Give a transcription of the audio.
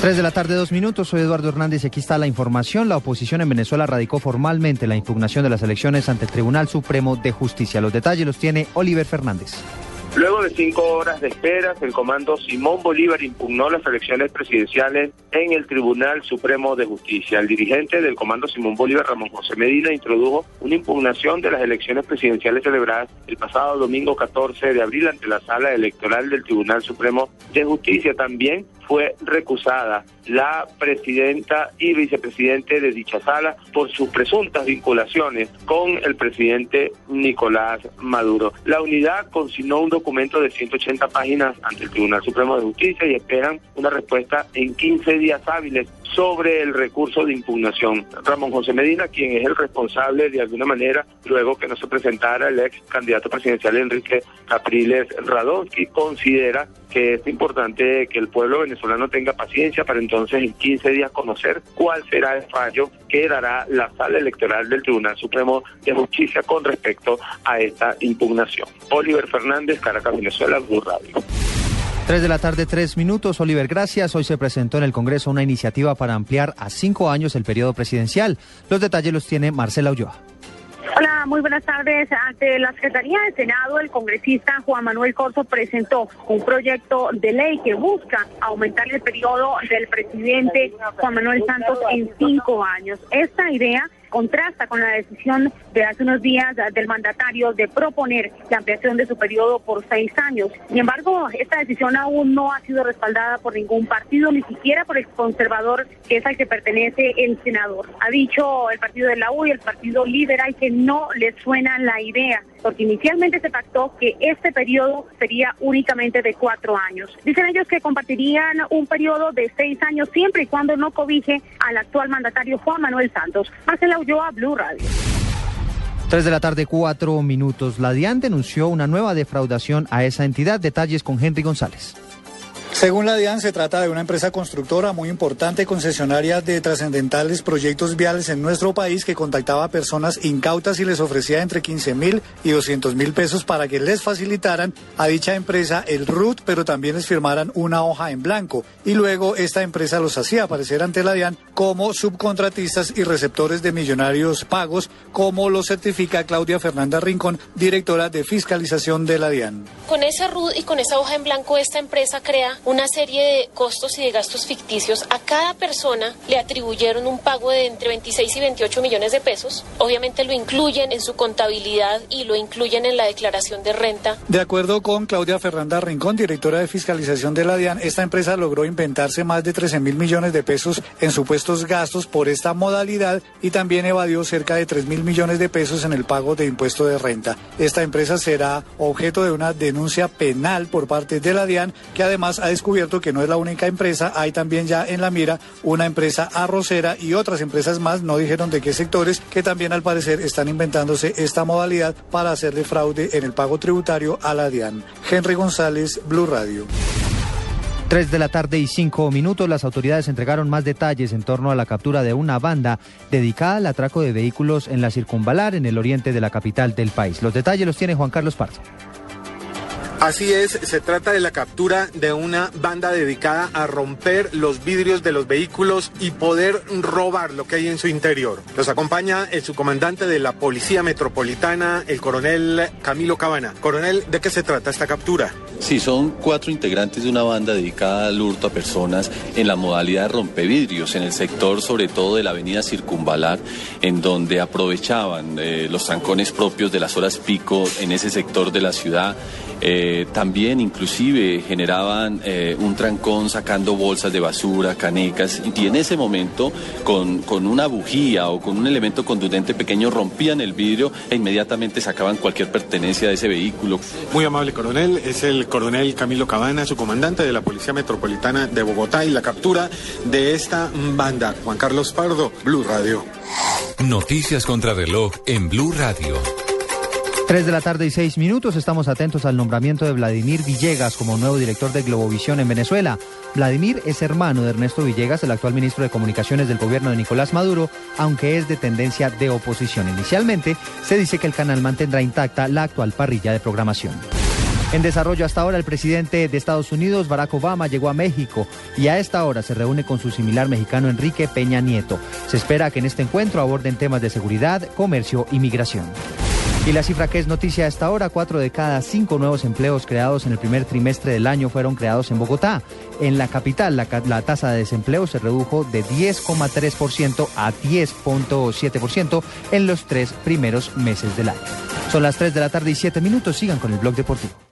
3 de la tarde, dos minutos. Soy Eduardo Hernández y aquí está la información. La oposición en Venezuela radicó formalmente la impugnación de las elecciones ante el Tribunal Supremo de Justicia. Los detalles los tiene Oliver Fernández. Luego de cinco horas de espera, el comando Simón Bolívar impugnó las elecciones presidenciales en el Tribunal Supremo de Justicia. El dirigente del comando Simón Bolívar, Ramón José Medina, introdujo una impugnación de las elecciones presidenciales celebradas el pasado domingo 14 de abril ante la sala electoral del Tribunal Supremo de Justicia. También fue recusada la presidenta y vicepresidente de dicha sala por sus presuntas vinculaciones con el presidente Nicolás Maduro. La unidad consignó un documento de 180 páginas ante el Tribunal Supremo de Justicia y esperan una respuesta en 15 días hábiles sobre el recurso de impugnación. Ramón José Medina, quien es el responsable de alguna manera, luego que no se presentara el ex candidato presidencial Enrique Capriles Radonsky, considera que es importante que el pueblo venezolano tenga paciencia para entonces en 15 días conocer cuál será el fallo que dará la sala electoral del Tribunal Supremo de Justicia con respecto a esta impugnación. Oliver Fernández, Caracas, Venezuela, Blue Radio. 3 de la tarde, tres minutos. Oliver, gracias. Hoy se presentó en el Congreso una iniciativa para ampliar a cinco años el periodo presidencial. Los detalles los tiene Marcela Ulloa. Hola, muy buenas tardes. Ante la Secretaría del Senado, el congresista Juan Manuel Corso presentó un proyecto de ley que busca aumentar el periodo del presidente Juan Manuel Santos en cinco años. Esta idea contrasta con la decisión de hace unos días del mandatario de proponer la ampliación de su periodo por seis años. Sin embargo, esta decisión aún no ha sido respaldada por ningún partido, ni siquiera por el conservador, que es al que pertenece el senador. Ha dicho el partido de la U y el partido liberal que no les suena la idea, porque inicialmente se pactó que este periodo sería únicamente de cuatro años. Dicen ellos que compartirían un periodo de seis años siempre y cuando no cobije al actual mandatario Juan Manuel Santos. Marcela Ulloa, Blue Radio. 3 de la tarde, cuatro minutos. La DIAN denunció una nueva defraudación a esa entidad. Detalles con Henry González. Según la DIAN, se trata de una empresa constructora muy importante, concesionaria de trascendentales proyectos viales en nuestro país que contactaba a personas incautas y les ofrecía entre 15 mil y 200 mil pesos para que les facilitaran a dicha empresa el RUT, pero también les firmaran una hoja en blanco. Y luego esta empresa los hacía aparecer ante la DIAN como subcontratistas y receptores de millonarios pagos, como lo certifica Claudia Fernanda Rincón, directora de fiscalización de la DIAN. Con ese RUT y con esa hoja en blanco, esta empresa crea una serie de costos y de gastos ficticios. A cada persona le atribuyeron un pago de entre 26 y 28 millones de pesos. Obviamente lo incluyen en su contabilidad y lo incluyen en la declaración de renta. De acuerdo con Claudia Fernanda Rincón, directora de fiscalización de la DIAN, esta empresa logró inventarse más de 13 mil millones de pesos en supuestos gastos por esta modalidad y también evadió cerca de 3 mil millones de pesos en el pago de impuesto de renta. Esta empresa será objeto de una denuncia penal por parte de la DIAN que además ha descubierto que no es la única empresa, hay también ya en la mira una empresa arrocera y otras empresas más, no dijeron de qué sectores, que también al parecer están inventándose esta modalidad para hacerle fraude en el pago tributario a la DIAN. Henry González, Blue Radio. 3 de la tarde y 5 minutos, las autoridades entregaron más detalles en torno a la captura de una banda dedicada al atraco de vehículos en la circunvalar en el oriente de la capital del país. Los detalles los tiene Juan Carlos Parza. Así es, se trata de la captura de una banda dedicada a romper los vidrios de los vehículos y poder robar lo que hay en su interior. Nos acompaña el subcomandante de la Policía Metropolitana, el coronel Camilo Cabana. Coronel, ¿de qué se trata esta captura? Sí, son cuatro integrantes de una banda dedicada al hurto a personas en la modalidad de rompevidrios, en el sector sobre todo de la avenida Circunvalar, en donde aprovechaban eh, los trancones propios de las horas pico en ese sector de la ciudad. Eh, también inclusive generaban eh, un trancón sacando bolsas de basura, canecas, y en ese momento con, con una bujía o con un elemento contundente pequeño rompían el vidrio e inmediatamente sacaban cualquier pertenencia de ese vehículo. Muy amable coronel, es el el coronel Camilo Cabana, su comandante de la Policía Metropolitana de Bogotá y la captura de esta banda. Juan Carlos Pardo, Blue Radio. Noticias contra reloj en Blue Radio. Tres de la tarde y seis minutos. Estamos atentos al nombramiento de Vladimir Villegas como nuevo director de Globovisión en Venezuela. Vladimir es hermano de Ernesto Villegas, el actual ministro de Comunicaciones del gobierno de Nicolás Maduro, aunque es de tendencia de oposición. Inicialmente se dice que el canal mantendrá intacta la actual parrilla de programación. En desarrollo hasta ahora, el presidente de Estados Unidos, Barack Obama, llegó a México y a esta hora se reúne con su similar mexicano Enrique Peña Nieto. Se espera que en este encuentro aborden temas de seguridad, comercio y migración. Y la cifra que es noticia hasta ahora, cuatro de cada cinco nuevos empleos creados en el primer trimestre del año fueron creados en Bogotá. En la capital, la, la tasa de desempleo se redujo de 10,3% a 10,7% en los tres primeros meses del año. Son las 3 de la tarde y 7 minutos. Sigan con el blog deportivo.